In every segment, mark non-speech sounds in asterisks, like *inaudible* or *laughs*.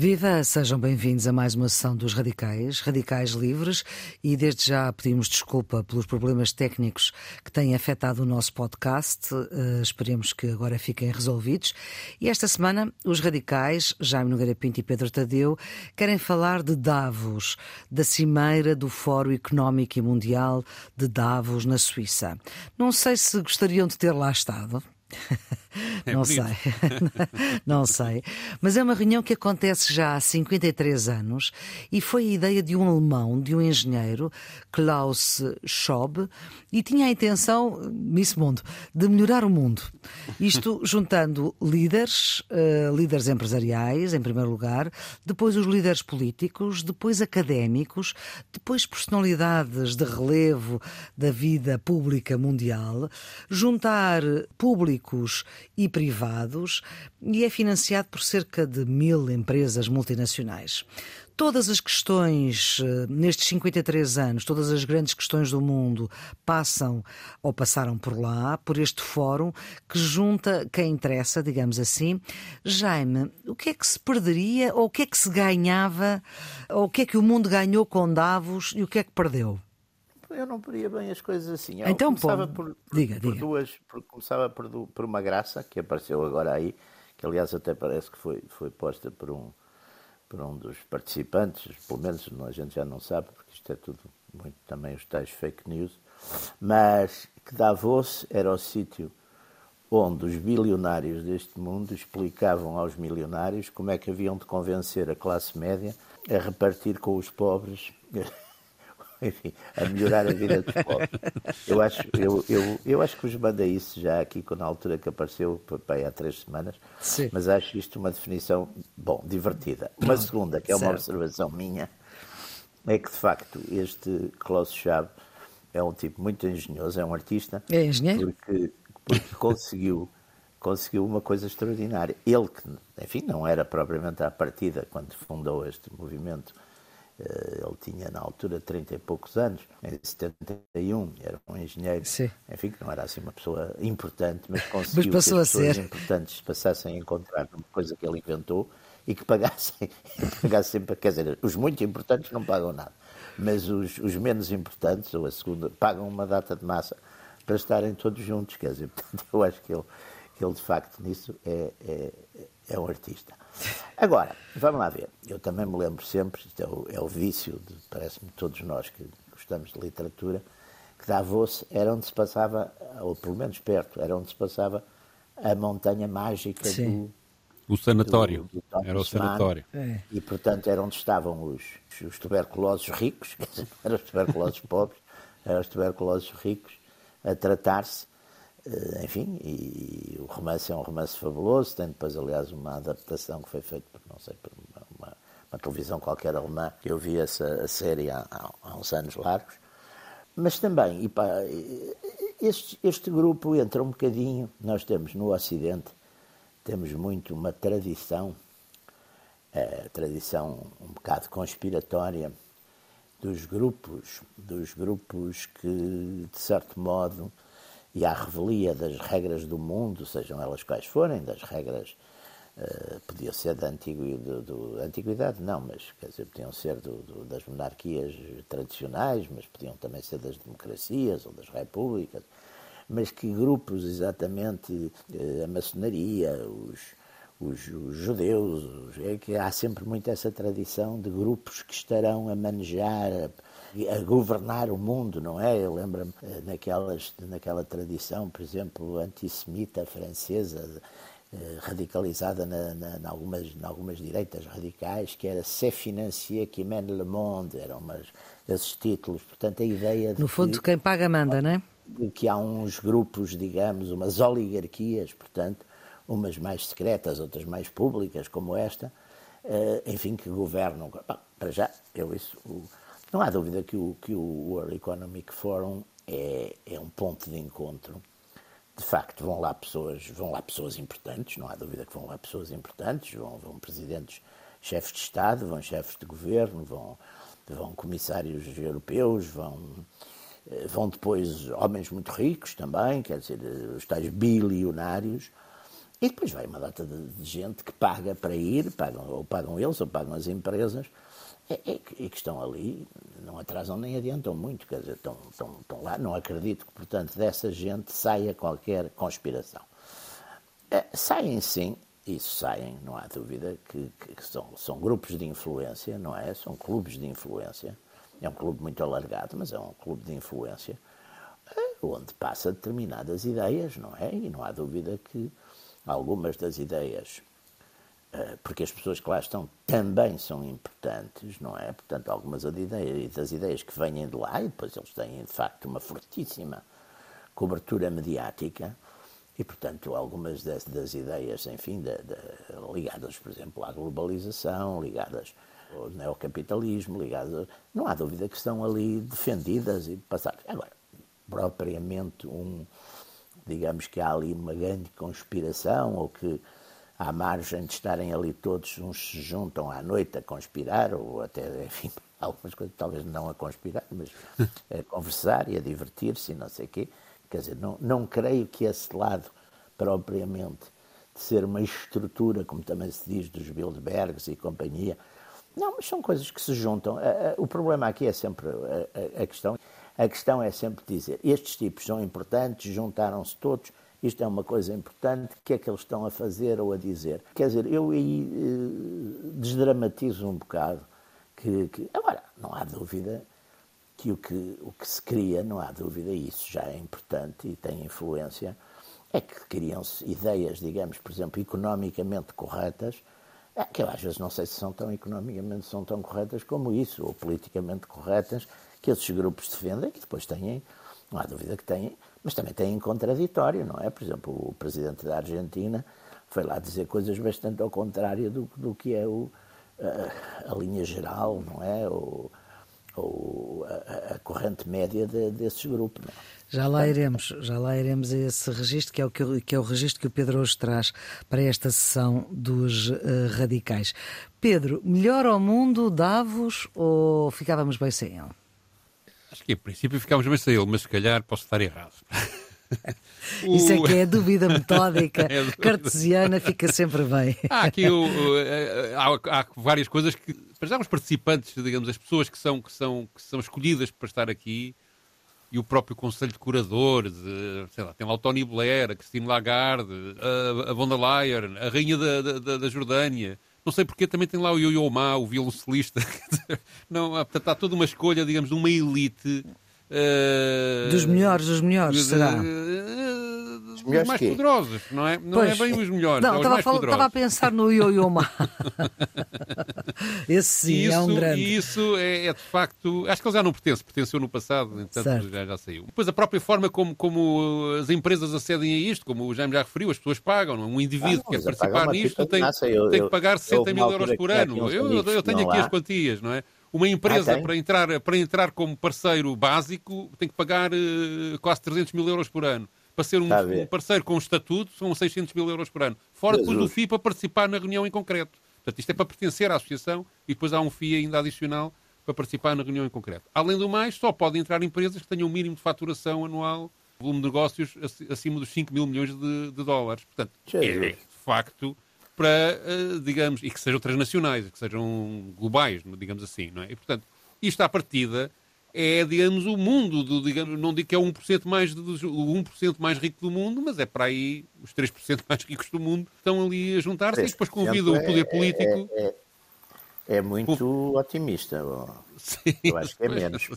Viva, sejam bem-vindos a mais uma sessão dos Radicais, Radicais Livres, e desde já pedimos desculpa pelos problemas técnicos que têm afetado o nosso podcast. Uh, esperemos que agora fiquem resolvidos. E esta semana, os Radicais, Jaime Nogueira Pinto e Pedro Tadeu, querem falar de Davos, da cimeira do Fórum Económico e Mundial de Davos, na Suíça. Não sei se gostariam de ter lá estado. É não sei, *laughs* não sei. Mas é uma reunião que acontece já há 53 anos e foi a ideia de um alemão, de um engenheiro, Klaus Schob, e tinha a intenção, Miss Mundo, de melhorar o mundo. Isto *laughs* juntando líderes, uh, líderes empresariais, em primeiro lugar, depois os líderes políticos, depois académicos, depois personalidades de relevo da vida pública mundial, juntar públicos e privados e é financiado por cerca de mil empresas multinacionais. Todas as questões, eh, nestes 53 anos, todas as grandes questões do mundo passam ou passaram por lá, por este fórum que junta quem interessa, digamos assim. Jaime, o que é que se perderia ou o que é que se ganhava ou o que é que o mundo ganhou com Davos e o que é que perdeu? Eu não poria bem as coisas assim. Eu então, começava por, por, diga, por diga. duas, por, começava por, por uma graça que apareceu agora aí, que aliás até parece que foi, foi posta por um, por um dos participantes, pelo menos a gente já não sabe, porque isto é tudo muito também os tais fake news, mas que Davos era o sítio onde os bilionários deste mundo explicavam aos milionários como é que haviam de convencer a classe média a repartir com os pobres *laughs* enfim, a melhorar a vida dos pobres. Eu acho, eu, eu, eu acho que vos mandei isso já aqui na altura que apareceu pai, há três semanas, Sim. mas acho isto uma definição, bom, divertida. Uma segunda, que é uma certo. observação minha, é que de facto este Klaus Schwab é um tipo muito engenhoso, é um artista. É engenheiro? Porque, porque conseguiu conseguiu uma coisa extraordinária. Ele que, enfim, não era propriamente à partida quando fundou este movimento ele tinha na altura 30 e poucos anos, em 71, era um engenheiro, Sim. enfim, que não era assim uma pessoa importante, mas *laughs* conseguiu mas que as pessoas ser. importantes passassem a encontrar uma coisa que ele inventou e que pagassem, *laughs* pagassem quer dizer, os muito importantes não pagam nada, mas os, os menos importantes, ou a segunda, pagam uma data de massa para estarem todos juntos, quer dizer, *laughs* portanto, eu acho que ele, que ele de facto nisso é, é, é um artista. Agora, vamos lá ver. Eu também me lembro sempre, isto é o, é o vício, parece-me todos nós que gostamos de literatura, que Davos era onde se passava, ou pelo menos perto, era onde se passava a montanha mágica Sim. do. O sanatório. Do, do era o sanatório. É. E, portanto, era onde estavam os, os tuberculosos ricos, *laughs* quer dizer, eram os tuberculosos pobres, eram os tuberculosos ricos, a tratar-se enfim, e o romance é um romance fabuloso, tem depois, aliás, uma adaptação que foi feita por, não sei, por uma, uma, uma televisão qualquer alemã, eu vi essa série há, há, uns anos largos, mas também, pá, este, este grupo entra um bocadinho, nós temos no Ocidente, temos muito uma tradição, é, tradição um bocado conspiratória, dos grupos, dos grupos que, de certo modo, e à revelia das regras do mundo, sejam elas quais forem, das regras, uh, podia ser da antiguidade, do, do, antiguidade, não, mas quer dizer, podiam ser do, do, das monarquias tradicionais, mas podiam também ser das democracias ou das repúblicas, mas que grupos exatamente, uh, a maçonaria, os, os, os, judeus, é que há sempre muito essa tradição de grupos que estarão a manejar, a governar o mundo, não é? Eu lembro-me eh, naquelas, naquela tradição, por exemplo, antissemita francesa, eh, radicalizada na, na, na, algumas, em algumas direitas radicais, que era C'est financier qui mène le monde, eram umas, esses títulos. Portanto, a ideia de. No fundo, que, quem paga manda, não é? Que há uns grupos, digamos, umas oligarquias, portanto, umas mais secretas, outras mais públicas, como esta, eh, enfim, que governam. Bom, para já, eu isso. Não há dúvida que o, que o World Economic Forum é, é um ponto de encontro. De facto, vão lá pessoas, vão lá pessoas importantes, não há dúvida que vão lá pessoas importantes, vão, vão presidentes, chefes de Estado, vão chefes de governo, vão, vão comissários europeus, vão, eh, vão depois homens muito ricos também, quer dizer, os tais bilionários, E depois vai uma data de, de gente que paga para ir, pagam, ou pagam eles, ou pagam as empresas, e, e, e, que estão ali, não atrasam nem adiantam muito, quer dizer, estão, estão, estão lá. Não acredito que, portanto, dessa gente saia qualquer conspiração. É, saem sim, isso saem, não há dúvida, que, que, são, são grupos de influência, não é? São clubes de influência. É um clube muito alargado, mas é um clube de influência é, onde passa determinadas ideias, não é? E não há dúvida que algumas das ideias, porque as pessoas que lá estão também são importantes, não é? Portanto, algumas das ideias que vêm de lá, e depois eles têm, de facto, uma fortíssima cobertura mediática, e, portanto, algumas das, das ideias, enfim, de, de, ligadas, por exemplo, à globalização, ligadas ao neocapitalismo, ligadas. Não há dúvida que estão ali defendidas e passadas. Agora, propriamente um, digamos que há ali uma grande conspiração ou que à margem de estarem ali todos, uns se juntam à noite a conspirar, ou até, enfim, *laughs* algumas coisas talvez não a conspirar, mas a *laughs* conversar e a divertir-se e não sei o quê. Quer dizer, não, não creio que esse lado, propriamente, de ser uma estrutura, como também se diz dos Bilderbergs e companhia, não, mas são coisas que se juntam. O problema aqui é sempre a, a, a questão a questão é sempre dizer: estes tipos são importantes, juntaram-se todos, isto é uma coisa importante, o que é que eles estão a fazer ou a dizer? Quer dizer, eu aí eh, desdramatizo um bocado. Que, que, agora, não há dúvida que o, que o que se cria, não há dúvida, e isso já é importante e tem influência, é que criam-se ideias, digamos, por exemplo, economicamente corretas, é, que eu às vezes não sei se são tão economicamente são tão corretas como isso, ou politicamente corretas, que esses grupos defendem, que depois têm, não há dúvida que têm, mas também têm contraditório, não é? Por exemplo, o presidente da Argentina foi lá dizer coisas bastante ao contrário do, do que é o, a, a linha geral, não é? O, ou a, a, corrente média de, desses grupos. É? Já lá iremos, já lá iremos a esse registro, que é o, que, que é o registro que o Pedro hoje traz para esta sessão dos uh, radicais. Pedro, melhor ao mundo Davos ou ficávamos bem sem ele? Acho que, em princípio, ficámos bem sem ele, mas se calhar posso estar errado. *laughs* Isso é que é dúvida metódica *laughs* é dúvida. cartesiana, fica sempre bem. Há aqui o, eh, há, há, várias coisas que, para já, os participantes, digamos, as pessoas que são, que, são, que são escolhidas para estar aqui e o próprio Conselho de Curadores, sei lá, tem lá o Tony Blair, a Christine Lagarde, a, a von der Leyen, a Rainha da, da, da Jordânia. Não sei porque também tem lá o Yo-Yo Ma, o violoncelista. *laughs* Não, portanto, há toda uma escolha, digamos, de uma elite. Uh... Dos melhores, dos melhores, será? Os mais quê? poderosos, não é? Não é bem os melhores. Não, é estava, a pensar no Yo-Yo Ma. *laughs* Esse sim isso, é um grande. E isso é, é, de facto. Acho que ele já não pertence, pertenceu no passado, entanto já, já saiu. Depois a própria forma como, como as empresas acedem a isto, como o Jaime já referiu, as pessoas pagam. É? Um indivíduo ah, que quer participar nisto tem, eu, tem que pagar 60 mil euros por ano. Eu, eu tenho aqui as quantias, não é? Uma empresa, ah, para, entrar, para entrar como parceiro básico, tem que pagar uh, quase 300 mil euros por ano para ser um, um, parceiro com estatuto, são 600 mil euros por ano. Fora depois do FII para participar na reunião em concreto. Portanto, isto é para pertencer à associação e depois há um FII ainda adicional para participar na reunião em concreto. Além do mais, só podem entrar empresas que tenham um mínimo de faturação anual, volume de negócios acima dos 5 mil milhões de, de dólares. Portanto, é de facto para, eh, digamos, e que sejam transnacionais, que sejam globais, digamos assim, não é? E, portanto, isto à partida é, digamos, o mundo, do, digamos, não digo que é o 1% mais, o 1% mais rico do mundo, mas é para aí os 3% *laughs* mais ricos do mundo estão ali a juntar-se e depois convida o poder político. É, é, é muito Por... otimista. Sim, Eu acho que é menos.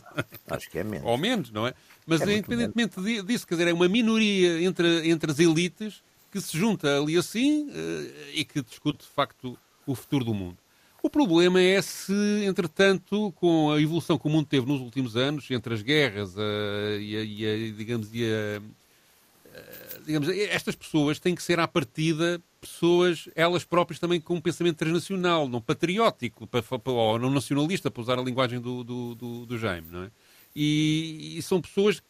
Acho que é menos. Ou menos, não é? Mas é independentemente menos. disso, quer dizer, é uma minoria entre, entre as elites que se junta ali assim uh, e que discute, de facto, o futuro do mundo. O problema é se, entretanto, com a evolução que o mundo teve nos últimos anos, entre as guerras a, e, a, e a, digamos, e a, digamos, estas pessoas têm que ser à partida pessoas, elas próprias também com um pensamento transnacional, não patriótico, ou não nacionalista, para usar a linguagem do, do, do, do Jaime, não é? E, e são pessoas que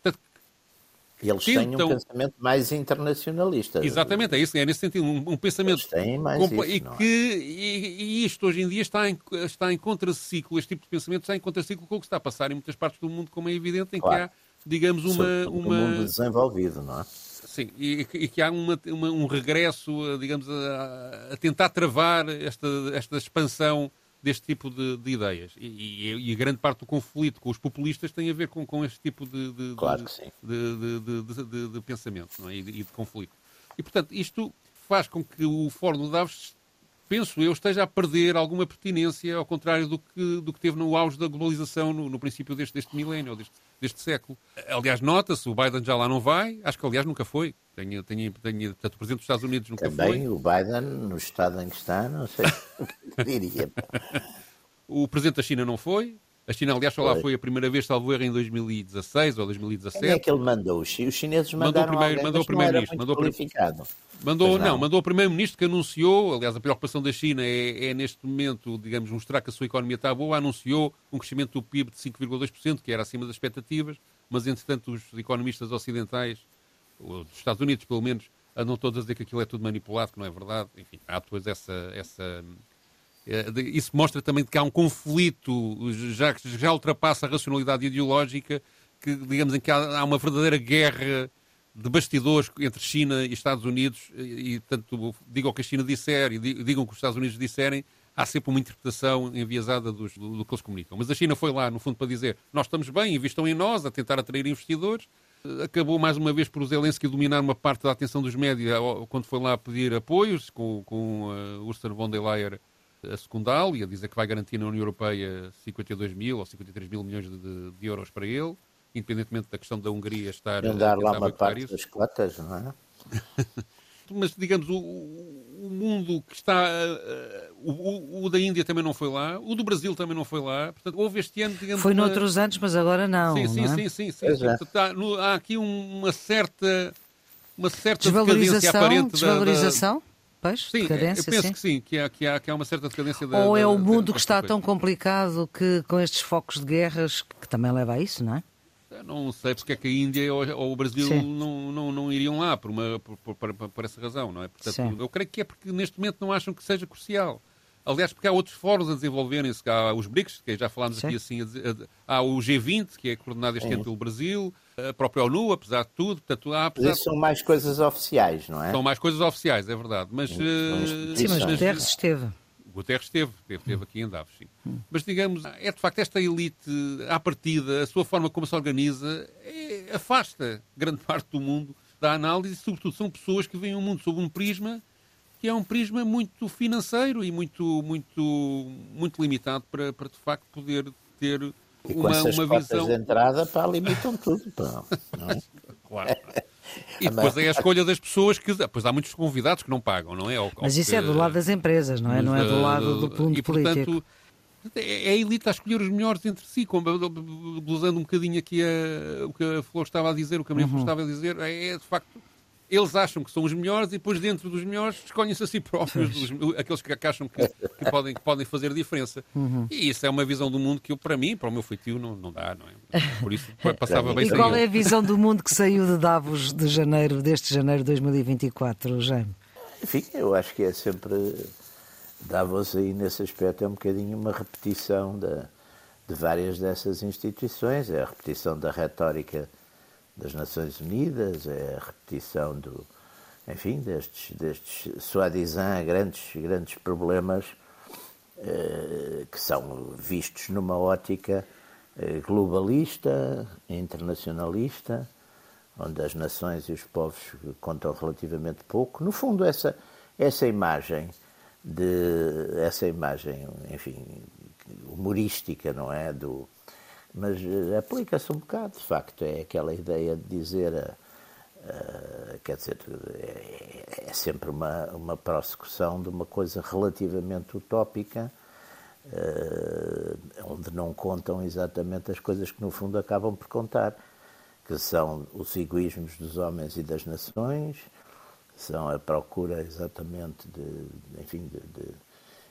eles tentam... têm um pensamento mais internacionalista. Exatamente, é isso, é nesse sentido, um, um pensamento. Eles têm mais isso, e, é? que, e, e, isto hoje em dia está em, está em contraciclo, este tipo de pensamento está em contraciclo com o que está a passar em muitas partes do mundo, como é evidente, em claro. que há, digamos, uma. uma... mundo desenvolvido, não é? Sim, e, e que há uma, uma, um regresso, digamos, a, a, tentar travar esta, esta expansão deste tipo de, de ideias. E, e, e, grande parte do conflito com os populistas tem a ver com, com este tipo de, de, claro de, de pensamento não é? e, de, conflito. E, portanto, isto faz com que o Fórum do Davos penso eu, esteja a perder alguma pertinência, ao contrário do que, do que teve no auge da globalização no, no princípio deste, deste milénio, deste, deste século. Aliás, nota-se, o Biden já lá não vai, acho que aliás nunca foi. Tenho, tenho, tenho, portanto, o Presidente dos Estados Unidos nunca Também foi. Também o Biden, no estado em que está, não sei o que *laughs* diria. o Presidente da China não foi, a China, aliás, só lá foi a primeira vez, salvo erro, em 2016 ou 2017. Quem é que ele mandou? Os chineses mandaram mandou primeiro, mandou o primeiro-ministro. Mandou, mandou não, não, mandou o primeiro-ministro que anunciou, aliás, a preocupação da China é, é, neste momento, digamos, mostrar que a sua economia está boa, anunciou um crescimento do PIB de 5,2%, que era acima das expectativas, mas, entretanto, os economistas ocidentais, dos Estados Unidos, pelo menos, andam todos a dizer que aquilo é tudo manipulado, que não é verdade. Enfim, há depois essa, essa isso mostra também que há um conflito já que já ultrapassa a racionalidade ideológica, que digamos em que há, há uma verdadeira guerra de bastidores entre China e Estados Unidos e, tanto digam o que a China disser e digam o que os Estados Unidos disserem, há sempre uma interpretação enviesada dos, do, do, que eles comunicam. Mas a China foi lá, no fundo, para dizer nós estamos bem, investam em nós, a tentar atrair investidores. Acabou mais uma vez por o Zelensky dominar uma parte da atenção dos médias quando foi lá pedir apoios, com, com uh, Ursula von der Leyen a secundá-lo e a dizer que vai garantir na União Europeia 52 mil ou 53 mil milhões de, de euros para ele, independentemente da questão da Hungria estar... a dar lá uma parte isso. das cotas, não é? *laughs* Mas, digamos, o, o, mundo que está... Uh, o, o, da Índia também não foi lá, o do Brasil também não foi lá. Portanto, houve este ano, digamos... Foi uma... noutros anos, mas agora não, Sim, sim, não é? sim, sim. sim, sim. Portanto, há, no, há, aqui uma certa... Uma certa decadência aparente desvalorização? Da, da Pois, sim, decadência, eu penso sim. que sim, que há, que, há, que há uma certa decadência da. Ou é o mundo que está tão complicado que com estes focos de guerras que também leva a isso, não é? não sei porque é que a Índia ou, o Brasil não, não, não, iriam lá por, uma, por, por, por, por essa razão, não é? Portanto, eu creio que é porque neste momento não acham que seja crucial. Aliás, porque há outros fóruns a desenvolverem-se, há os BRICS, que já falámos Sim. aqui assim, há o G20, que é coordenado este ano pelo Brasil, a própria ONU, apesar de tudo, portanto há... Apesar... são mais coisas oficiais, não é? São mais coisas oficiais, é verdade, mas... Sim, uh... sim mas Guterres esteve. Guterres esteve, esteve, esteve aqui em Davos, sim. Hum. Mas, digamos, é de facto esta elite, à partida, a sua forma como se organiza, é, afasta grande *laughs* parte do mundo da análise e, sobretudo, são pessoas que veem o mundo sob um prisma que é um prisma muito financeiro e muito, muito, muito limitado para, para de facto poder ter e uma, uma visão. de entrada pá, limitam tudo. Pá, não é? *laughs* claro. E depois é a escolha das pessoas que. Depois há muitos convidados que não pagam, não é? Ou, Mas isso que, é do lado das empresas, não é? Não é do lado do ponto e, político. Portanto, é, é a elite a escolher os melhores entre si, glosando um bocadinho aqui a, o que a Flor estava a dizer, o que a Maria uhum. Flor estava a dizer, é, é de facto eles acham que são os melhores e depois dentro dos melhores escolhem-se a si próprios, dos, aqueles que acham que, que, podem, que podem fazer diferença. Uhum. E isso é uma visão do mundo que eu, para mim, para o meu feitio, não, não dá, não é? Por isso *laughs* passava bem E qual é a visão do mundo que saiu de *laughs* Davos de janeiro, deste janeiro de 2024, Jaime? Enfim, eu acho que é sempre. Davos aí nesse aspecto é um bocadinho uma repetição da, de várias dessas instituições, é a repetição da retórica das Nações Unidas, é a repetição do, enfim, destes, destes soi-disant grandes, grandes problemas eh, que são vistos numa ótica eh, globalista, internacionalista, onde as nações e os povos contam relativamente pouco. No fundo, essa, essa imagem de essa imagem, enfim, humorística, não é, do mas eh, aplica-se um bocado, de facto, é aquela ideia de dizer, uh, quer dizer, é, é, sempre uma, uma prossecução de uma coisa relativamente utópica, uh, onde não contam exatamente as coisas que no fundo acabam por contar, que são os egoísmos dos homens e das nações, são a procura exatamente de, enfim, de, de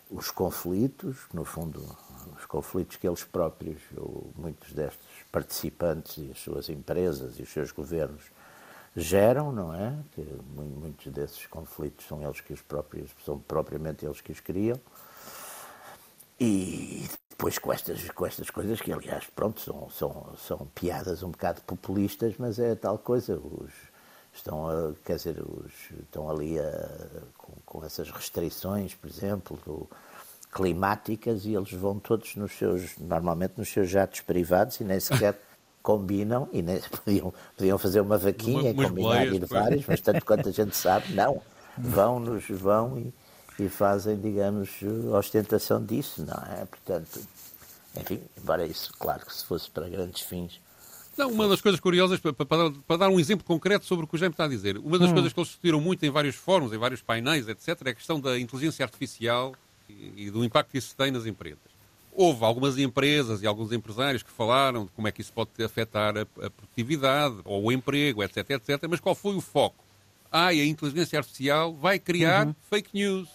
os conflitos, no fundo, os conflitos que eles próprios, ou muitos destes participantes e as suas empresas e os seus governos geram, não é? Que muitos desses conflitos são eles que os próprios, são propriamente eles que os criam. E depois com estas, com estas coisas que, aliás, pronto, são, são, são piadas um bocado populistas, mas é tal coisa. Os, estão, a, quer dizer, os, estão ali a, com, com, essas restrições, por exemplo, do, climáticas, e eles vão todos nos seus, normalmente nos seus jatos privados e nem sequer *laughs* combinam, e nem, *laughs* podiam, podiam fazer uma vaquinha e combinar ir vários, mas tanto quanto a gente sabe, não. *laughs* Vão, nos vão e, e fazem, digamos, ostentação disso, não é? Portanto, enfim, embora isso, claro que se fosse para grandes fins, não, uma das coisas curiosas, para, para, para, dar um exemplo concreto sobre o que o Jaime está a dizer, uma das hum. coisas que eles discutiram muito em vários fóruns, em vários painéis, etc., é a questão da inteligência artificial e, e do impacto que isso tem nas empresas. Houve algumas empresas e alguns empresários que falaram de como é que isso pode afetar a, a produtividade ou o emprego, etc, etc. Mas qual foi o foco? Ah, a inteligência artificial vai criar uhum. fake news.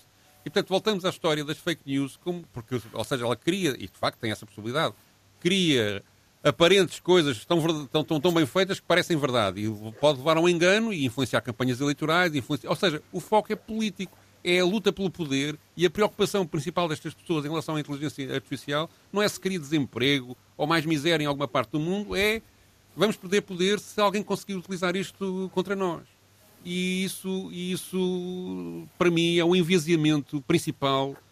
E, portanto, voltamos à história das fake news, como, porque, ou seja, ela cria, e de facto tem essa possibilidade, cria aparentes coisas estão, estão, estão tão bem feitas que parecem verdade e pode levar a um engano e influenciar campanhas eleitorais. Influenciar... Ou seja, o foco é político, é a luta pelo poder e a preocupação principal destas pessoas em relação à inteligência artificial não é se cria desemprego ou mais miséria em alguma parte do mundo, é vamos perder poder se alguém conseguir utilizar isto contra nós. E isso, isso para mim, é o enviesiamento principal eh,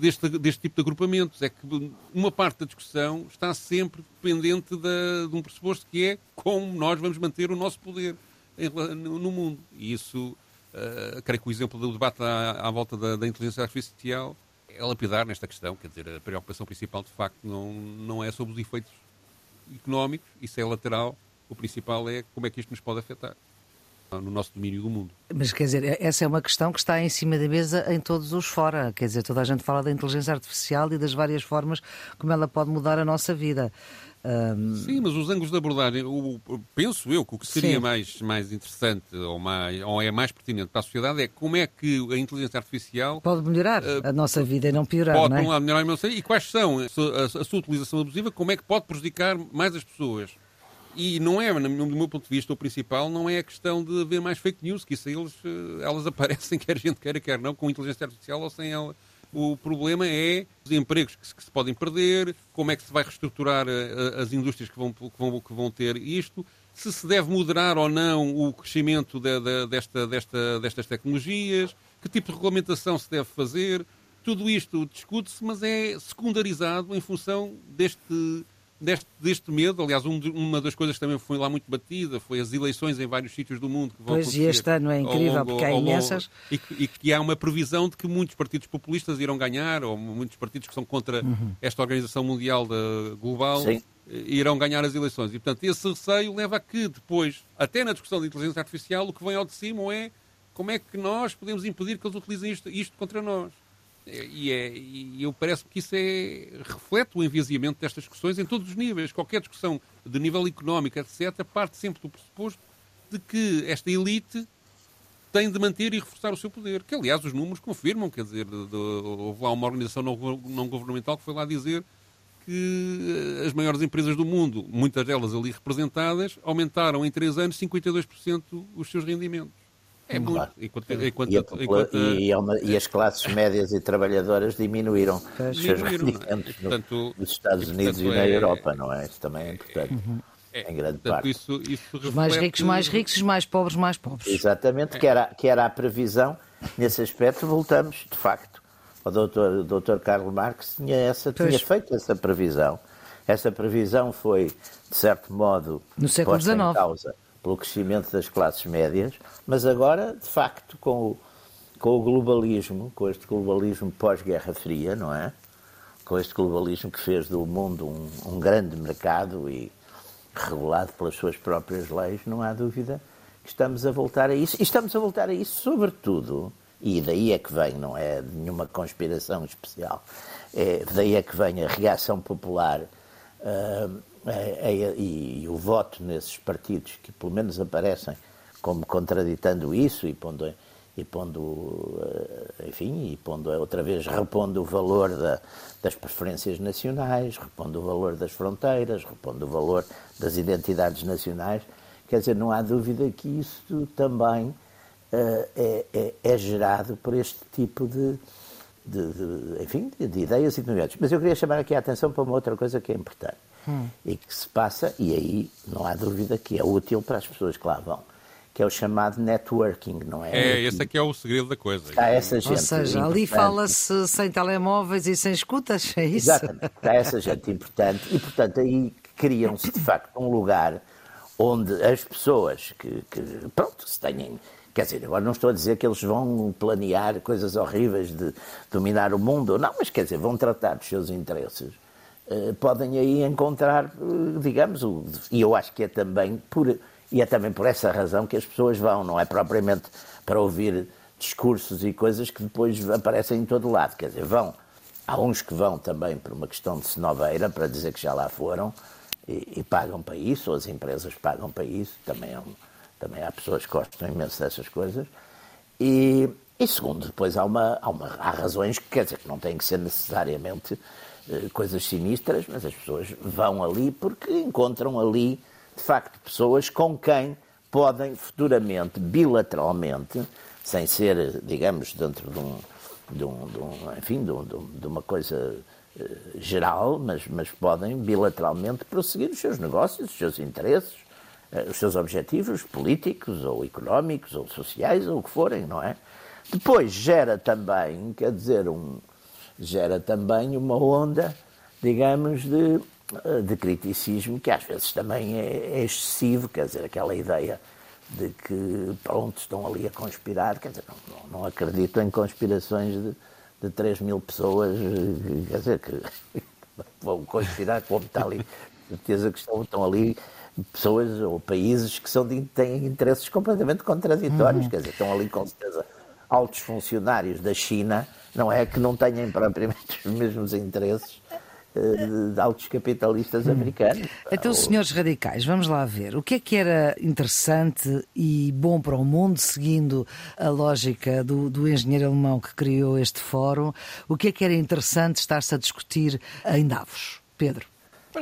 deste, deste tipo de agrupamentos. É que uma parte da discussão está sempre dependente de, de um pressuposto que é como nós vamos manter o nosso poder em, no, no, mundo. E isso, uh, creio que o exemplo do debate à, à volta da, da, inteligência artificial é lapidar nesta questão. Quer dizer, a preocupação principal, de facto, não, não é sobre os efeitos económicos, isso é lateral. O principal é como é que isto nos pode afetar no nosso domínio do mundo. Mas quer dizer, essa é uma questão que está em cima da mesa em todos os fora. Quer dizer, toda a gente fala da inteligência artificial e das várias formas como ela pode mudar a nossa vida. Um... Sim, mas os ângulos de abordagem, o, penso eu que o que seria mais, mais interessante ou, mais, ou é mais pertinente para a sociedade é como é que a inteligência artificial pode melhorar uh, a nossa vida e não piorar. Pode, não é? por um lado, melhorar a nossa vida e quais são a, a, a sua utilização abusiva, como é que pode prejudicar mais as pessoas. E não é, do meu ponto de vista, o principal não é a questão de haver mais fake news, que isso eles, eh, elas *laughs* aparecem, quer a gente queira, quer não, com inteligência artificial ou sem ela. O problema é os empregos que se, que se podem perder, como é que se vai reestruturar eh, as indústrias que vão, que, vão, que vão ter isto, se se deve moderar ou não o crescimento de, de, desta, desta, destas tecnologias, que tipo de regulamentação se deve fazer. Tudo isto discute-se, mas é secundarizado em função deste deste, deste medo. Aliás, um, uma das coisas que também foi lá muito batida foi as eleições em vários sítios do mundo que vão Pois, e este ano é incrível, longo, porque há imensas. E, e, que há uma previsão de que muitos partidos populistas irão ganhar, ou muitos partidos que são contra uhum. esta Organização Mundial da, Global. Sim. Irão ganhar as eleições. E, portanto, esse receio leva a que depois, até na discussão de inteligência artificial, o que vem ao de cima é como é que nós podemos impedir que eles utilizem isto, isto contra nós. E, é, e eu parece que isso é, reflete o enviesiamento destas discussões em todos os níveis. Qualquer discussão de nível económico, etc., parte sempre do pressuposto de que esta elite tem de manter e reforçar o seu poder. Que, aliás, os números confirmam. Quer dizer, de, de, houve lá uma organização não, não governamental que foi lá dizer que as maiores empresas do mundo, muitas delas ali representadas, aumentaram em três anos 52% os seus rendimentos. É muito. Claro. Enquanto, enquanto, e, enquanto, e, é uma, e, as classes *laughs* médias e trabalhadoras diminuíram os seus rendimentos no, nos Estados Unidos e, portanto, e na é, Europa, não é? Isso também é importante. Uhum. É, em grande portanto, parte. Isso, isso reflete... Os mais ricos, mais ricos, os mais pobres, mais pobres. Exatamente, que, era, que era a previsão. Nesse aspecto, voltamos, de facto. O doutor, o doutor Carlos Marx tinha, essa, tinha feito essa previsão. Essa previsão foi, de certo modo, no século XIX. em causa pelo crescimento das classes médias, mas agora, de facto, com o, com o globalismo, com este globalismo pós-Guerra Fria, não é? Com este globalismo que fez do mundo um, um grande mercado e regulado pelas suas próprias leis, não há dúvida que estamos a voltar a isso. E estamos a voltar a isso, sobretudo, e daí é que vem, não é nenhuma conspiração especial, é, daí é que vem a reação popular. Uh, e, e, o voto nesses partidos que pelo menos aparecem como contraditando isso e pondo, e pondo eh, enfim, e pondo outra vez repondo o valor da, das preferências nacionais, repondo o valor das fronteiras, repondo o valor das identidades nacionais. Quer dizer, não há dúvida que isso também uh, é, é, é, gerado por este tipo de, de, de enfim, de, de ideias e de movimentos. Mas eu queria chamar aqui a atenção para uma outra coisa que é importante hum. e que se passa, e aí não há dúvida que é útil para as pessoas que lá vão, que é o chamado networking, não é? É, esse aqui é o segredo da coisa. Está essa gente Ou seja, ali fala-se sem telemóveis e sem escutas, é isso? Exatamente, está essa gente importante e, portanto, aí criam-se de facto um lugar onde as pessoas que, que, pronto, se tenham. Quer dizer, agora não estou a dizer que eles vão planear coisas horríveis de dominar o mundo, não, mas quer dizer, vão tratar dos seus interesses. Uh, podem aí encontrar, uh, digamos, o, e eu acho que é também por e é também por essa razão que as pessoas vão, não é propriamente para ouvir discursos e coisas que depois aparecem em todo lado. Quer dizer, vão. Há uns que vão também por uma questão de cenobeira, para dizer que já lá foram, e, e pagam para isso, ou as empresas pagam para isso. Também, é um, também há pessoas que gostam imenso dessas coisas. E, e segundo, depois há, uma, há, uma, há razões que quer dizer que não têm que ser necessariamente eh, coisas sinistras, mas as pessoas vão ali porque encontram ali de facto, pessoas com quem podem futuramente, bilateralmente, sem ser, digamos, dentro de um, de um, de um enfim, de, um, de, uma coisa uh, geral, mas, mas podem bilateralmente prosseguir os seus negócios, os seus interesses, uh, os seus objetivos políticos ou económicos ou sociais ou o que forem, não é? Depois gera também, quer dizer, um, gera também uma onda, digamos, de de criticismo que às vezes também é, é, excessivo, quer dizer, aquela ideia de que, pronto, estão ali a conspirar, quer dizer, não, não acredito em conspirações de, de 3 mil pessoas, quer dizer, que *laughs* vão conspirar como está ali, certeza que estão, estão ali pessoas ou países que são de, têm interesses completamente contraditórios, uhum. quer dizer, estão ali com certeza altos funcionários da China, não é que não tenham propriamente os mesmos interesses de altos capitalistas americanos. Então, senhores radicais, vamos lá ver. O que é que era interessante e bom para o mundo, seguindo a lógica do, do engenheiro alemão que criou este fórum? O que é que era interessante estar-se a discutir em Davos? Pedro.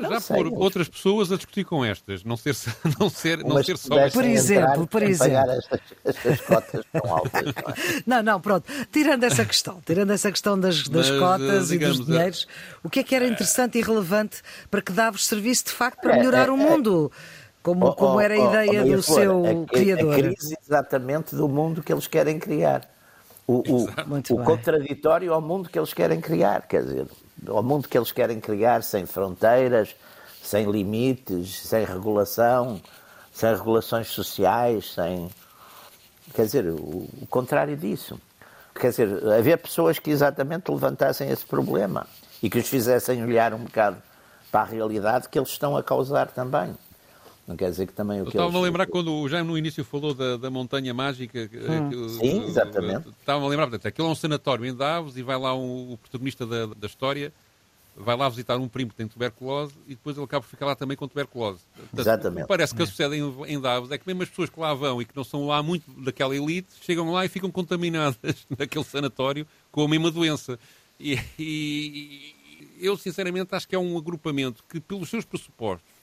Para já pôr outras pessoas a discutir com estas, não ser, *laughs* não ser, não ser só... Por exemplo, por exemplo. Estas, estas cotas tão altas, não, é? *laughs* não, não, pronto. Tirando essa questão, tirando essa questão das, das Mas, cotas digamos, e dos dinheiros, o que é que era interessante e relevante para que Davos servisse de facto para é, melhorar é, o mundo? Como, oh, como era a ideia oh, oh, do seu a, criador. A crise exatamente do mundo que eles querem criar. O, o, o contraditório ao mundo que eles querem criar, quer dizer, ao mundo que eles querem criar sem fronteiras, sem limites, sem regulação, sem regulações sociais, sem. Quer dizer, o, contrário disso. Quer dizer, havia pessoas que exatamente levantassem esse problema e que os fizessem olhar um bocado para a realidade que eles estão a causar também. Não quer dizer que também o que Estava-me eles... a lembrar quando o Jaime no início falou da, da montanha mágica. Hum. Que, Sim, exatamente. Estava-me a lembrar, portanto, aquilo é um sanatório em Davos e vai lá um, o protagonista da, da história, vai lá visitar um primo que tem tuberculose e depois ele acaba por ficar lá também com tuberculose. Portanto, exatamente. Parece que a sucede em, em Davos é que mesmo as pessoas que lá vão e que não são lá muito daquela elite, chegam lá e ficam contaminadas *laughs* naquele sanatório com a mesma doença. E, e, eu, sinceramente, acho que é um agrupamento que, pelos seus pressupostos,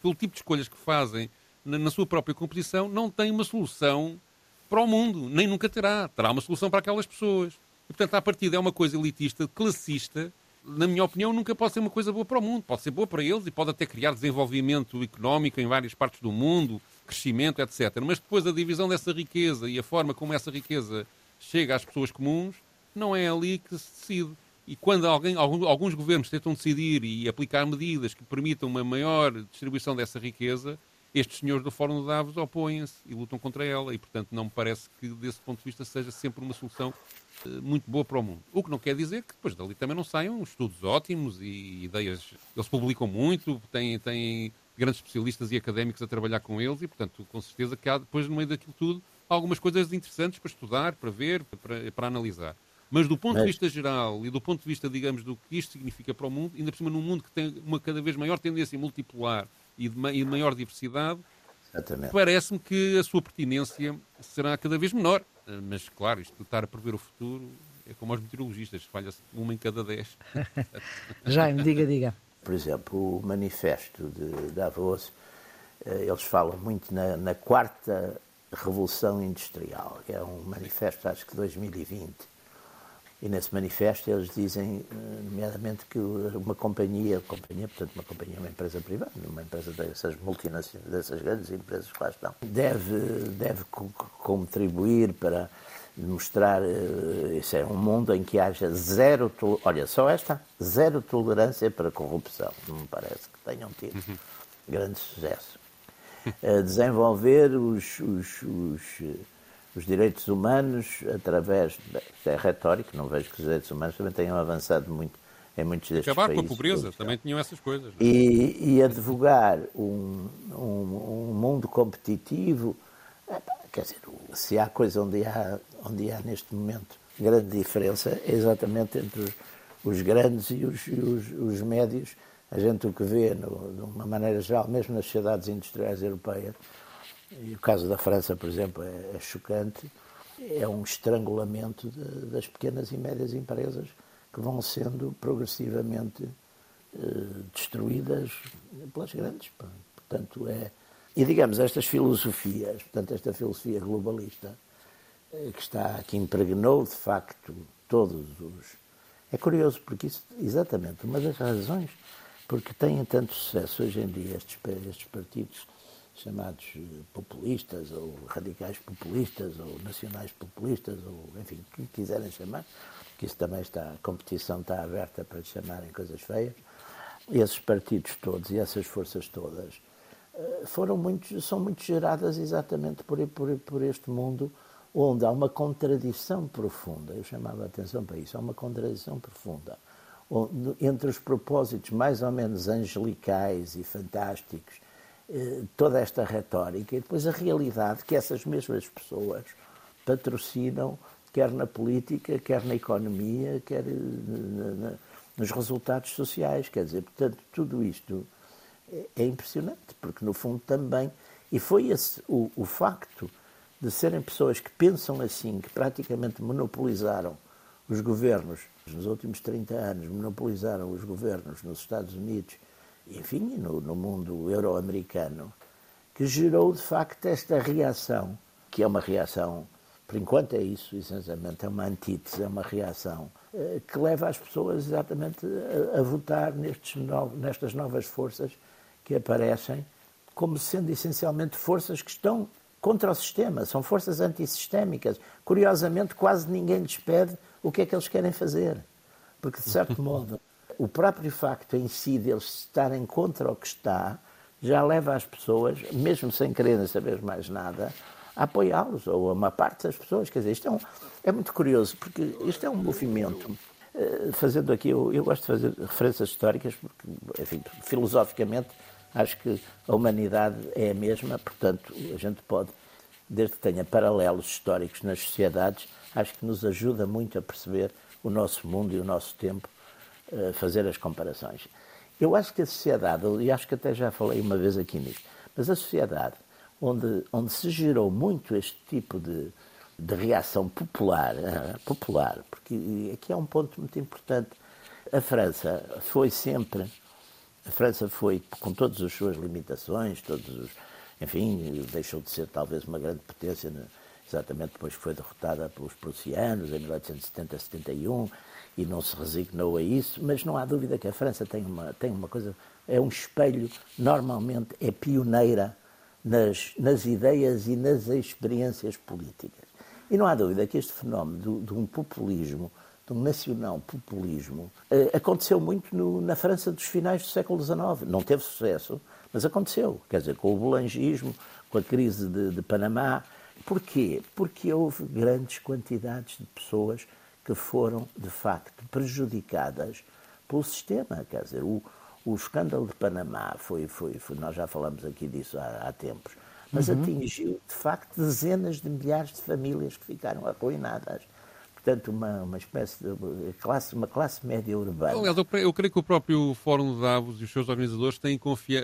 pelo tipo de escolhas que fazem na, na sua própria composição, não tem uma solução para o mundo, nem nunca terá. Terá uma solução para aquelas pessoas. E, portanto, à partida é uma coisa elitista, classista, na minha opinião, nunca pode ser uma coisa boa para o mundo. Pode ser boa para eles e pode até criar desenvolvimento económico em várias partes do mundo, crescimento, etc. Mas depois a divisão dessa riqueza e a forma como essa riqueza chega às pessoas comuns, não é ali que se decide. E quando alguém, alguns governos tentam decidir e aplicar medidas que permitam uma maior distribuição dessa riqueza, estes senhores do Fórum de Davos opõem-se e lutam contra ela. E, portanto, não me parece que, desse ponto de vista, seja sempre uma solução uh, muito boa para o mundo. O que não quer dizer que depois dali também não saiam estudos ótimos e ideias. Eles publicam muito, têm, têm grandes especialistas e académicos a trabalhar com eles e, portanto, com certeza que há depois, no meio daquilo tudo, algumas coisas interessantes para estudar, para ver, para, para analisar. Mas do ponto de vista geral e do ponto de vista, digamos, do que isto significa para o mundo, ainda por cima num mundo que tem uma cada vez maior tendência multipolar e de, e de maior diversidade, parece-me que a sua pertinência será cada vez menor. Mas, claro, isto de estar a prever o futuro é como aos meteorologistas, falha-se uma em cada dez. *laughs* Jaime, diga, diga. Por exemplo, o manifesto de Davos, eh, eles falam muito na, na quarta revolução industrial, que é um manifesto, acho que 2020, E nesse manifesto eles dizem, eh, nomeadamente, que uma companhia, companhia, portanto, uma companhia, uma empresa privada, uma empresa dessas multinacionais, dessas grandes empresas que lá estão, deve, deve contribuir para mostrar, eh, isso é um mundo em que haja zero, olha, só esta, zero tolerância para a corrupção. Não me parece que tenham tido uhum. grande sucesso. desenvolver os, os, os os direitos humanos através. Isto é retórico, não vejo que os direitos humanos também tenham avançado muito em muitos destes Acabar países. com a pobreza, também tinham essas coisas. É? E, e advogar um, um, um mundo competitivo. Quer dizer, se há coisa onde há, onde há neste momento grande diferença, é exatamente entre os, os grandes e os, os, os, médios. A gente o que vê, no, de uma maneira geral, mesmo nas sociedades industriais europeias, e o caso da França, por exemplo, é, é chocante. É um estrangulamento de, das pequenas e médias empresas que vão sendo progressivamente eh, destruídas pelas grandes. Portanto, é. E digamos, estas filosofias, portanto, esta filosofia globalista, eh, que está, que impregnou de facto todos os. É curioso, porque isso, exatamente, uma das razões porque têm tanto sucesso hoje em dia estes, estes partidos chamados populistas, ou radicais populistas, ou nacionais populistas, ou enfim, o que quiserem chamar, que isso também está, a competição está aberta para chamarem coisas feias. Esses partidos todos e essas forças todas eh, foram muito, são muito geradas exatamente por, por, por este mundo onde há uma contradição profunda. Eu chamava a atenção para isso. Há uma contradição profunda entre os propósitos mais ou menos angelicais e fantásticos toda esta retórica e depois a realidade que essas mesmas pessoas patrocinam, quer na política, quer na economia, quer eh, nos resultados sociais. Quer dizer, portanto, tudo isto é, é impressionante, porque no fundo também. E foi esse o, o facto de serem pessoas que pensam assim, que praticamente monopolizaram os governos nos últimos 30 anos, monopolizaram os governos nos Estados Unidos enfim, no, no mundo euro-americano, que gerou de facto esta reação, que é uma reação, por enquanto é isso, essencialmente, é uma antítese, é uma reação eh, que leva as pessoas exatamente a, a votar nestes no, nestas novas forças que aparecem como sendo essencialmente forças que estão contra o sistema, são forças antissistémicas. Curiosamente, quase ninguém lhes pede o que é que eles querem fazer, porque de certo *laughs* modo o próprio facto em si deles estarem contra o que está já leva as pessoas, mesmo sem quererem saber mais nada, a apoiá-los, ou a uma parte das pessoas. Quer dizer, isto é, um, é muito curioso, porque isto é um movimento. Uh, fazendo aqui, eu, eu, gosto de fazer referências históricas, porque, enfim, filosoficamente, acho que a humanidade é a mesma, portanto, a gente pode, desde que tenha paralelos históricos nas sociedades, acho que nos ajuda muito a perceber o nosso mundo e o nosso tempo fazer as comparações. Eu acho que a sociedade, e acho que até já falei uma vez aqui nisto, mas a sociedade onde, onde se gerou muito este tipo de, de reação popular, uh, *laughs* popular, porque aqui é um ponto muito importante. A França foi sempre, a França foi, com todas as suas limitações, todos os, enfim, deixou de ser talvez uma grande potência, exatamente depois que foi derrotada pelos prussianos em 1870-71, e não se resignou a isso, mas não há dúvida que a França tem uma, tem uma coisa, é um espelho, normalmente é pioneira nas, nas ideias e nas experiências políticas. E não há dúvida que este fenómeno de um populismo, de um nacional populismo, eh, aconteceu muito no, na França dos finais do século XIX. Não teve sucesso, mas aconteceu. Quer dizer, com o boulangismo, com a crise de, de Panamá. Porquê? Porque houve grandes quantidades de pessoas que foram, de facto, prejudicadas pelo sistema. Quer dizer, o, o escândalo de Panamá foi, foi, foi, nós já falamos aqui disso há, há tempos, mas uhum. atingiu, de facto, dezenas de milhares de famílias que ficaram arruinadas. Portanto, uma, uma espécie de classe, uma classe média urbana. Aliás, eu, eu creio que o próprio Fórum de Davos e os seus organizadores têm,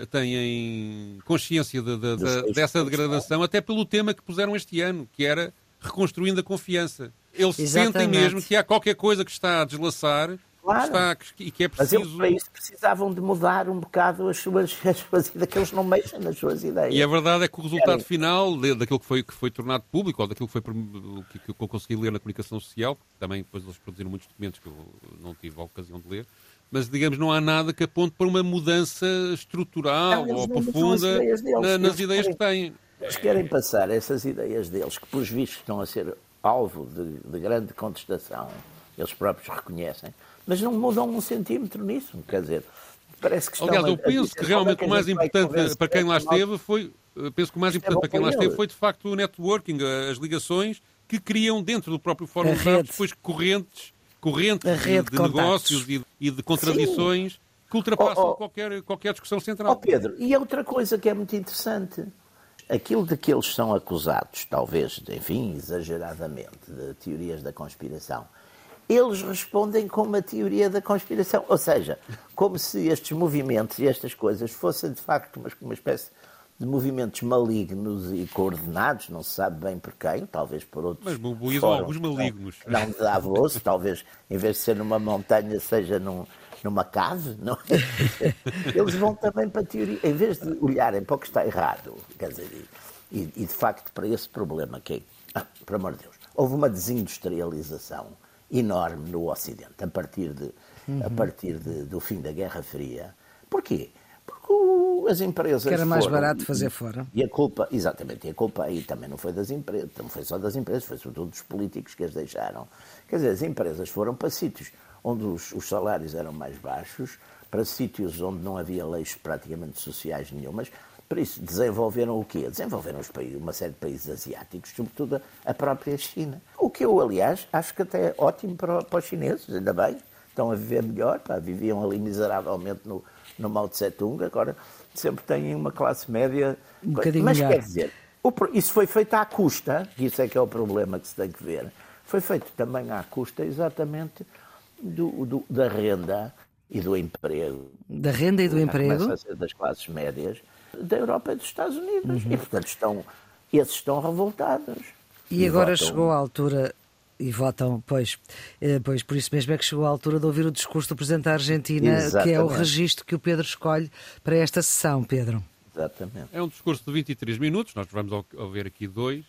têm consciência de, de, de, dessa degradação, até pelo tema que puseram este ano, que era reconstruindo a confiança. Eles Exatamente. sentem mesmo que há qualquer coisa que está a deslaçar claro. destaques e que é preciso... Mas eles para isso precisavam de mudar um bocado as suas, *laughs* as suas ideias, que eles não mexem nas suas ideias. E a verdade é que o resultado final daquilo que foi, que foi tornado público, ou daquilo que, foi, que, que eu consegui ler na comunicação social, também depois eles produziram muitos documentos que eu não tive a ocasião de ler, mas digamos não há nada que aponte para uma mudança estrutural não, ou profunda ideias na, nas ideias querem, que têm. Eles querem passar essas ideias deles, que por vistos estão a ser alvo de, de grande contestação, eles próprios reconhecem, mas não mudam um centímetro nisso, quer dizer, parece que estão Aliás, eu penso que realmente o mais importante para quem lá esteve foi, penso que o mais é importante para quem lá esteve foi de facto o networking, as ligações que criam dentro do próprio Fórum de Dados depois correntes correntes de, de negócios e, e, de contradições Sim. que ultrapassam oh, oh, qualquer, qualquer discussão central. Oh Pedro, e outra coisa que é muito interessante, aquilo de que eles são acusados, talvez, enfim, exageradamente, de teorias da conspiração, eles respondem com uma teoria da conspiração. Ou seja, como se estes movimentos e estas coisas fossem de facto uma, uma espécie de movimentos malignos e coordenados, não se sabe bem por quem, talvez por outros. Mas mobilizam alguns malignos. Não, não de Davos, talvez em vez de ser numa montanha, seja num, numa cave. Não? É? *laughs* Eles vão também para a teoria, em vez de olharem para o que está errado, quer dizer, e, e de facto para esse problema que é, ah, por amor de Deus, houve uma desindustrialização enorme no Ocidente a partir, de, uhum. a partir de, do fim da Guerra Fria. Porquê? Porque as empresas. Que era mais foram, barato fazer fora. E a culpa, exatamente, e a culpa aí também não foi das empresas, não foi só das empresas, foi sobretudo dos políticos que as deixaram. Quer dizer, as empresas foram para sítios onde os, os salários eram mais baixos, para sítios onde não havia leis praticamente sociais nenhumas. Por isso, desenvolveram o quê? Desenvolveram os países, uma série de países asiáticos, sobretudo a própria China. O que eu, aliás, acho que até é ótimo para, para os chineses, ainda bem, estão a viver melhor, pá, viviam ali miseravelmente no, no Mao Tse Tung, agora sempre têm uma classe média. Um bocadinho Mas melhor. quer dizer, isso foi feito à custa, isso é que é o problema que se tem que ver, foi feito também à custa exatamente do, do, da renda e do emprego. Da renda e do emprego? Começa a ser das classes médias da Europa e dos Estados Unidos. Uhum. E, portanto, estão, esses estão revoltados. E, e agora votam... chegou a altura e votam, pois, eh, pois, por isso mesmo é que chegou a altura de ouvir o discurso do Presidente da Argentina, Exatamente. que é o registro que o Pedro escolhe para esta sessão, Pedro. Exatamente. É um discurso de 23 minutos, nós vamos ouvir aqui dois,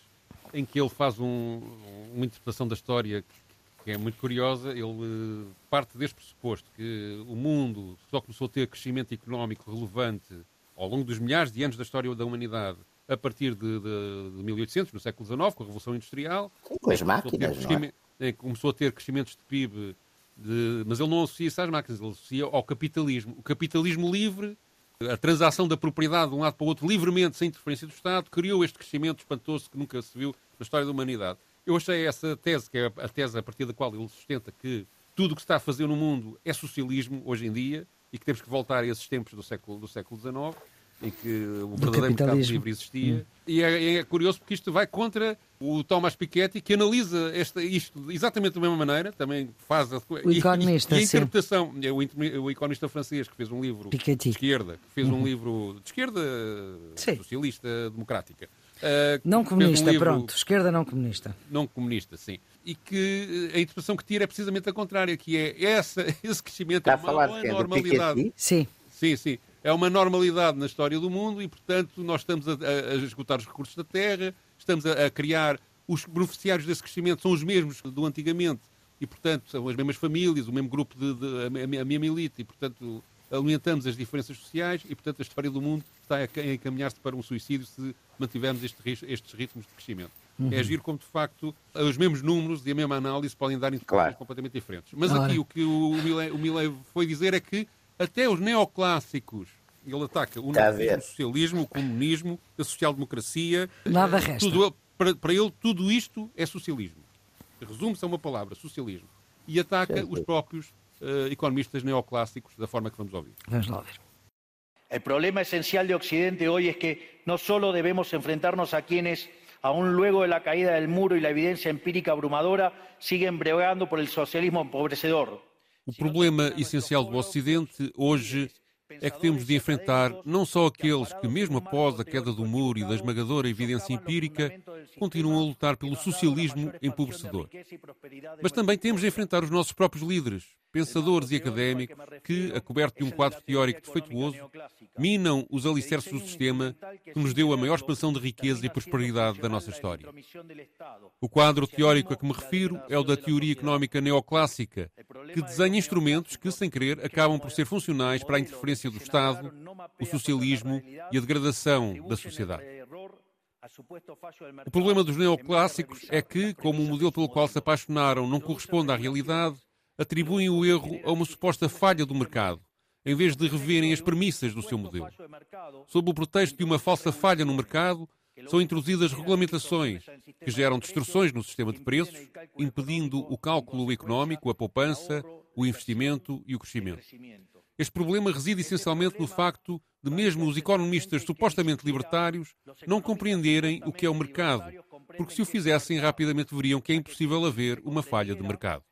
em que ele faz um, uma interpretação da história que é muito curiosa. Ele eh, parte deste pressuposto que o mundo só começou a ter crescimento económico relevante ao longo dos milhares de anos da história da humanidade a partir de, de, de 1800, no século XIX, com a Revolução Industrial. Com as máquinas, é? Começou a ter crescimentos de PIB, de, mas ele não associa isso às máquinas, ele associa ao capitalismo. O capitalismo livre, a transação da propriedade de um lado para o outro, livremente, sem interferência do Estado, criou este crescimento espantoso que nunca se viu na história da humanidade. Eu achei essa tese, que é a tese a partir da qual ele sustenta que tudo o que se está a fazer no mundo é socialismo hoje em dia e que temos que voltar a esses tempos do século, do século XIX em que o verdadeiro mercado livre existia. Hum. E é, é, curioso porque isto vai contra o Thomas Piketty, que analisa esta, isto exatamente da mesma maneira, também faz a, o economista, e, e a interpretação. É o, o, economista francês que fez um livro Piketty. de esquerda, que fez uhum. um livro de esquerda Sim. socialista, democrática. Uh, não comunista, livro, pronto. Esquerda não comunista. Não comunista, sim. E que a interpretação que tira é precisamente a contrária, que é essa, *laughs* esse crescimento Está é uma anormalidade. Sim. Sim, sim é uma normalidade na história do mundo e, portanto, nós estamos a, a, a esgotar os recursos da terra, estamos a, a, criar. Os beneficiários desse crescimento são os mesmos do antigamente e, portanto, são as mesmas famílias, o mesmo grupo de, de a, mesma elite e, portanto, alimentamos as diferenças sociais e, portanto, a história do mundo está a encaminhar-se para um suicídio se mantivermos este, estes ritmos de crescimento. Uhum. É agir como, de facto, os mesmos números e a mesma análise podem dar interpretações claro. completamente diferentes. Mas aqui o que o, o Milley foi dizer é que até os neoclássicos. Ele ataca o, o socialismo, o comunismo, a social-democracia. Nada eh, resta. Tudo, para, para, ele, tudo isto é socialismo. Resume-se a uma palavra, socialismo. E ataca os próprios uh, economistas neoclássicos da forma que vamos ouvir. Vamos lá ouvir. El problema esencial de Occidente hoy es que no solo debemos enfrentarnos a quienes, aún luego de la caída del muro y la evidencia empírica abrumadora, siguen bregando por el socialismo empobrecedor, o problema essencial do Ocidente hoje é que temos de enfrentar não só aqueles que, mesmo após a queda do muro e da esmagadora evidência empírica, continuam a lutar pelo socialismo empobrecedor. Mas também temos de enfrentar os nossos próprios líderes, pensadores e académicos que, a coberto de um quadro teórico defeituoso, minam os alicerces do sistema que nos deu a maior expansão de riqueza e prosperidade da nossa história. O quadro teórico a que me refiro é o da teoria económica neoclássica, que desenha instrumentos que, sem querer, acabam por ser funcionais para a interferência do Estado, o socialismo e a degradação da sociedade. O problema dos neoclássicos é que, como o modelo pelo qual se apaixonaram não corresponde à realidade, atribuem o erro a uma suposta falha do mercado, em vez de reverem as premissas do seu modelo. Sob o pretexto de uma falsa falha no mercado, são introduzidas regulamentações que geram distorções no sistema de preços, impedindo o cálculo económico, a poupança, o investimento e o crescimento. Este problema reside essencialmente no facto de mesmo os economistas supostamente libertários não compreenderem o que é o mercado, porque se o fizessem rapidamente veriam que é impossível haver uma falha de mercado.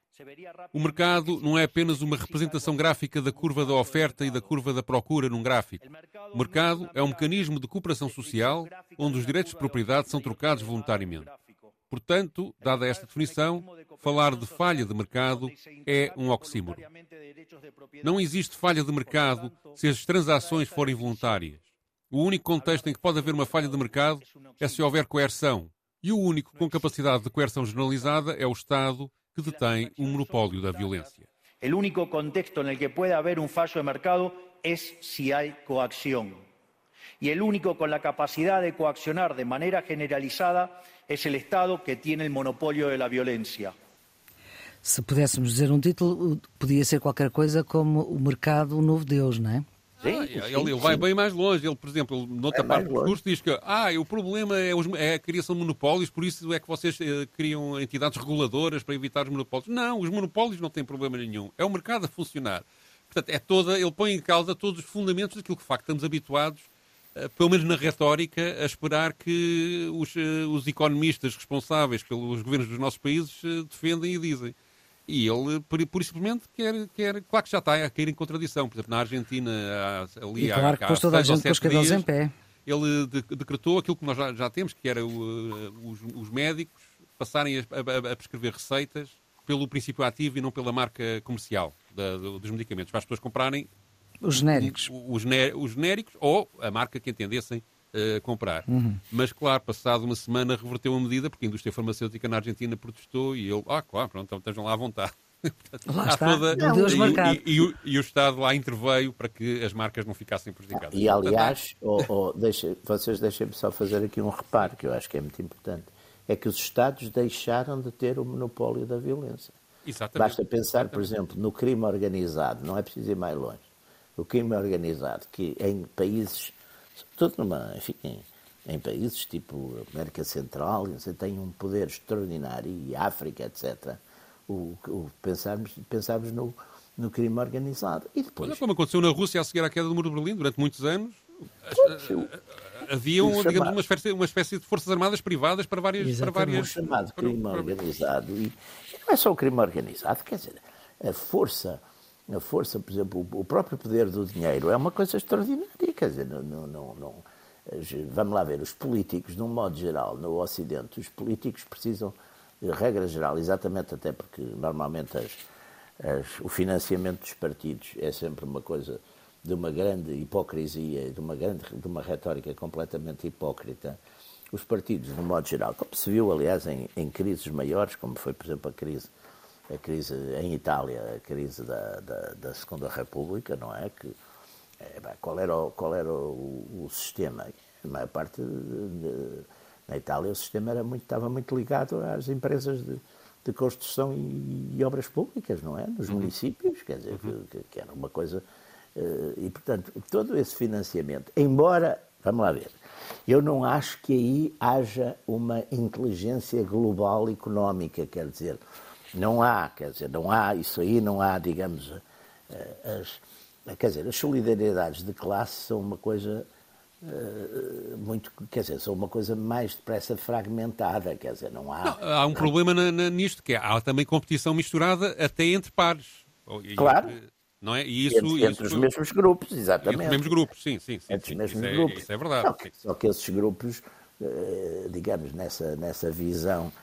O mercado não é apenas uma representação gráfica da curva da oferta e da curva da procura num gráfico. O mercado é um mecanismo de cooperação social onde os direitos de propriedade são trocados voluntariamente. Portanto, dada esta definição, falar de falha de mercado é um oxímoro. Não existe falha de mercado se as transações forem voluntárias. O único contexto em que pode haver uma falha de mercado é se houver coerção. E o único com capacidade de coerção generalizada é o Estado que detém um monopólio da violência. O único contexto em que pode haver um fallo de mercado é se há coacção. E o único com a capacidade de coaccionar de maneira generalizada é o Estado que tem o monopólio da violência. Se pudéssemos dizer um título, podia ser qualquer coisa como O Mercado, o Novo Deus, não é? Sim, ah, sim, ele, vai sim. bem mais longe. Ele, por exemplo, noutra é parte do discurso, diz que ah, o problema é, os, é, a criação de monopólios, por isso é que vocês eh, criam entidades reguladoras para evitar os monopólios. Não, os monopólios não têm problema nenhum. É o mercado a funcionar. Portanto, é toda, ele põe em causa todos os fundamentos daquilo que, de facto, estamos habituados, eh, pelo menos na retórica, a esperar que os, eh, os economistas responsáveis pelos governos dos nossos países defendem e dizem. E ele, por, por simplesmente, quer, quer. Claro que já está a cair em contradição. Por exemplo, na Argentina, ali e claro há, que pôs toda a gente com os cabelos em pé. Ele decretou aquilo que nós já, já temos, que era o, os, os, médicos passarem a, a, a, prescrever receitas pelo princípio ativo e não pela marca comercial da, dos medicamentos, para as pessoas comprarem os genéricos. Os, os genéricos ou a marca que entendessem uh, comprar. Uhum. Mas, claro, passado uma semana reverteu a medida porque a indústria farmacêutica na Argentina protestou e ele, ah, claro, pronto, então estejam lá à vontade. *laughs* Portanto, lá está, toda, Deus e, e, e, o, e, o, Estado lá interveio para que as marcas não ficassem prejudicadas. E aliás, oh, oh, deixa, vocês deixem-me só fazer aqui um reparo que eu acho que é muito importante. É que os Estados deixaram de ter o monopólio da violência. Exatamente. Basta pensar, Exatamente. por exemplo, no crime organizado, não é preciso ir mais longe. O crime organizado, que em países sobretudo numa, enfim, em, em, países tipo América Central, você tem um poder extraordinário, e África, etc. O, o pensarmos, pensarmos no, no crime organizado. E depois... Olha como aconteceu na Rússia a seguir à queda do Muro de Berlim, durante muitos anos. Havia um, digamos, uma, espécie, uma espécie de forças armadas privadas para várias. Para várias o chamado crime organizado. E não é só o crime organizado, quer dizer, a força a força, por exemplo, o próprio poder do dinheiro é uma coisa extraordinária. Quer dizer, não, não, não, vamos lá ver, os políticos, de um modo geral, no Ocidente, os políticos precisam, regra geral, exatamente até porque normalmente as, as, o financiamento dos partidos é sempre uma coisa de uma grande hipocrisia, de uma, grande, de uma retórica completamente hipócrita. Os partidos, de um modo geral, como se viu, aliás, em, em crises maiores, como foi, por exemplo, a crise a crise em Itália, a crise da, da, da Segunda República, não é? Que, é, qual era, o, qual era o, o sistema? A maior parte de, de, na Itália o sistema era muito, estava muito ligado às empresas de, de construção e, e, obras públicas, não é? Nos uhum. municípios, quer dizer, uhum. que, que, era uma coisa. Eh, e, portanto, todo esse financiamento, embora, vamos lá ver, eu não acho que aí haja uma inteligência global económica, quer dizer, não há, quer dizer, não há, isso aí não há, digamos, eh, as, quer dizer, as solidariedades de classe são uma coisa uh, muito, quer dizer, são uma coisa mais depressa fragmentada, quer dizer, não há... Não, há um problema na, na, nisto, que é, há também competição misturada até entre pares. Claro. Não é? E isso, entre, entre os mesmos grupos, exatamente. Entre os mesmos grupos, sim, sim. sim entre sim, os mesmos isso grupos. É, isso é verdade. Só que, só que esses grupos eh, digamos, nessa, nessa visão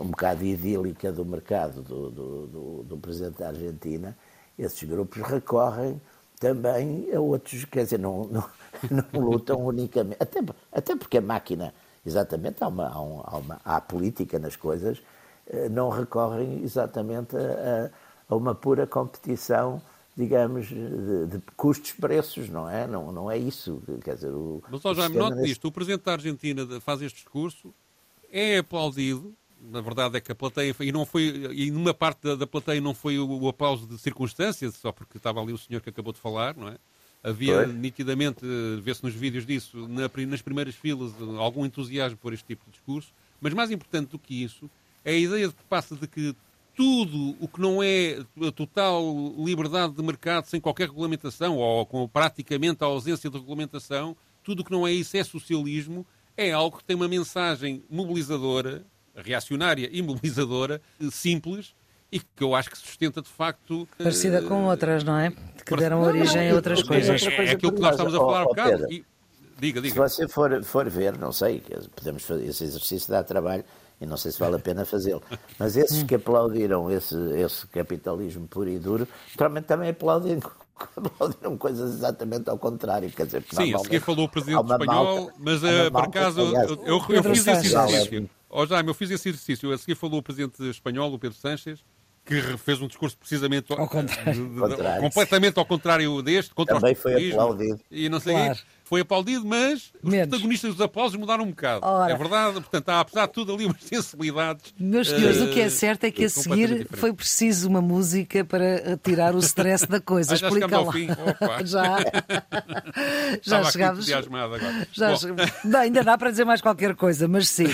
um bocado idílica do mercado do, do, do, do Presidente da Argentina, esses grupos recorrem também a outros, quer dizer, não, não, *laughs* não lutam unicamente, até, até porque a máquina, exatamente, há, uma, há, uma, há política nas coisas, eh, não recorrem exatamente a, a uma pura competição digamos, de, de custos-preços, não é? Não, não é isso. Quer dizer, o, Mas, ó, Jaime, note nesse... o Presidente da Argentina faz este discurso, é aplaudido, na verdade é que a plateia, e não foi, e numa parte da, da plateia não foi o, o aplauso de circunstância, só porque estava ali o senhor que acabou de falar, não é? Havia foi. nitidamente, vê-se nos vídeos disso, na, nas primeiras filas, algum entusiasmo por este tipo de discurso, mas mais importante do que isso, é a ideia de que passa de que tudo o que não é a total liberdade de mercado sem qualquer regulamentação ou com praticamente a ausência de regulamentação, tudo o que não é isso é socialismo, é algo que tem uma mensagem mobilizadora, reacionária e mobilizadora, simples, e que eu acho que sustenta de facto. Parecida uh, com outras, não é? Que deram não, origem não, a outras coisas. É, é aquilo que nós estamos a falar há um bocado. E, diga, diga. Se você for, for ver, não sei, podemos fazer esse exercício dá trabalho e não sei se vale a pena fazê-lo. *laughs* Mas esses que aplaudiram esse, esse capitalismo puro e duro, naturalmente também aplaudem *laughs* aplaudiram coisas exatamente ao contrário. Quer dizer, Sim, a seguir falou o presidente espanhol, malta, mas uh, por acaso eu, eu, eu fiz esse exercício. Oh, Jaime, eu fiz esse exercício. A seguir falou o presidente espanhol, o Pedro Sánchez, que fez um discurso precisamente ao contrário. De, de, completamente ao contrário deste, contra Também foi aplaudido. E não sei claro foi aplaudido, mas os Menos. protagonistas dos aplausos mudaram um bocado. Ora. É verdade, portanto, há apesar de tudo ali umas *laughs* sensibilidades. Meus senhores, uh, o que é certo é que a seguir foi preciso uma música para tirar o stress da coisa. Ah, já Explica lá. *laughs* Já. *laughs* já chegámos. Já Não, ainda dá para dizer mais qualquer coisa, mas sim.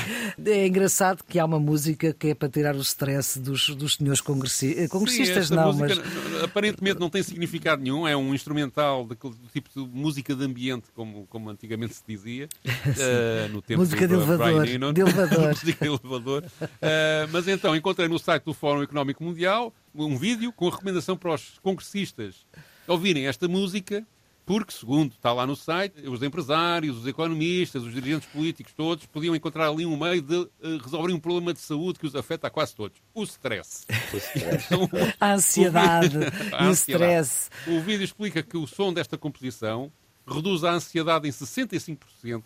É engraçado que há uma música que é para tirar o stress dos, dos senhores congressi... congressistas. Sim, não, mas... aparentemente não tem significado nenhum, é um instrumental do tipo de música de ambiente como, como antigamente se dizia, *laughs* uh, no tempo Música do de elevador. Eno, de elevador. *laughs* Música de elevador. Uh, mas então, encontrei no site do Fórum Económico Mundial um vídeo com a recomendação para os congressistas ouvirem esta música porque, segundo está lá no site, os empresários, os economistas, os dirigentes políticos, todos podiam encontrar ali um meio de uh, resolver um problema de saúde que os afeta a quase todos: o stress. O stress. Então, *laughs* a ansiedade, o, o stress. O vídeo explica que o som desta composição reduz a ansiedade em 65%,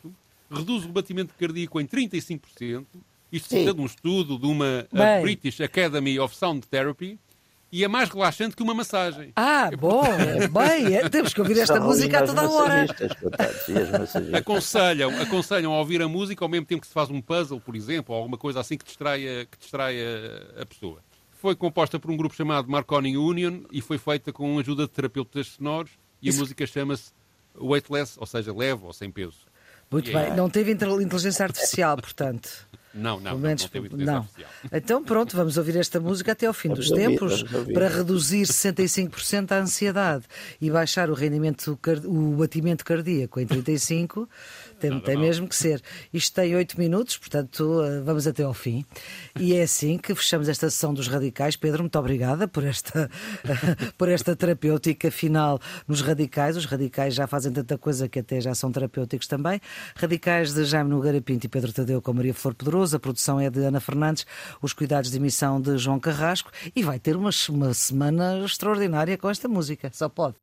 reduz o batimento cardíaco em 35%, isto citando um estudo de uma British Academy of Sound Therapy, e é mais relaxante que uma massagem. Ah, é, bom, bem, é, temos que ouvir esta música a toda hora. aconselham, aconselham a ouvir a música ao mesmo tempo que se faz um puzzle, por exemplo, ou alguma coisa assim que distraia, que distraia a pessoa. Foi composta por um grupo chamado Marconi Union e foi feita com a ajuda de terapeutas sonoros e Isso... a música chama-se weightless, ou seja, leve ou sem peso. Muito yeah. bem, não teve inteligência artificial, portanto. *laughs* Não, não, menos, não, não teve inteligência não. artificial. Então pronto, vamos ouvir esta música até ao fim dos tempos para reduzir 65% a ansiedade e baixar o rendimento, o batimento cardíaco em 35%. Tem, tem mesmo que ser. Isto tem oito minutos, portanto eh, vamos até ao fim. E é assim que fechamos esta sessão dos radicais. Pedro, muito obrigada por esta, *laughs* por esta terapêutica final nos radicais. Os radicais já fazem tanta coisa que até já são terapêuticos também. Radicais de Jaime Nogueira Pinto e Pedro Tadeu com Maria Flor Pedroso. A produção é de Ana Fernandes, os cuidados de emissão de João Carrasco. E vai ter uma, uma semana extraordinária com esta música. Só pode.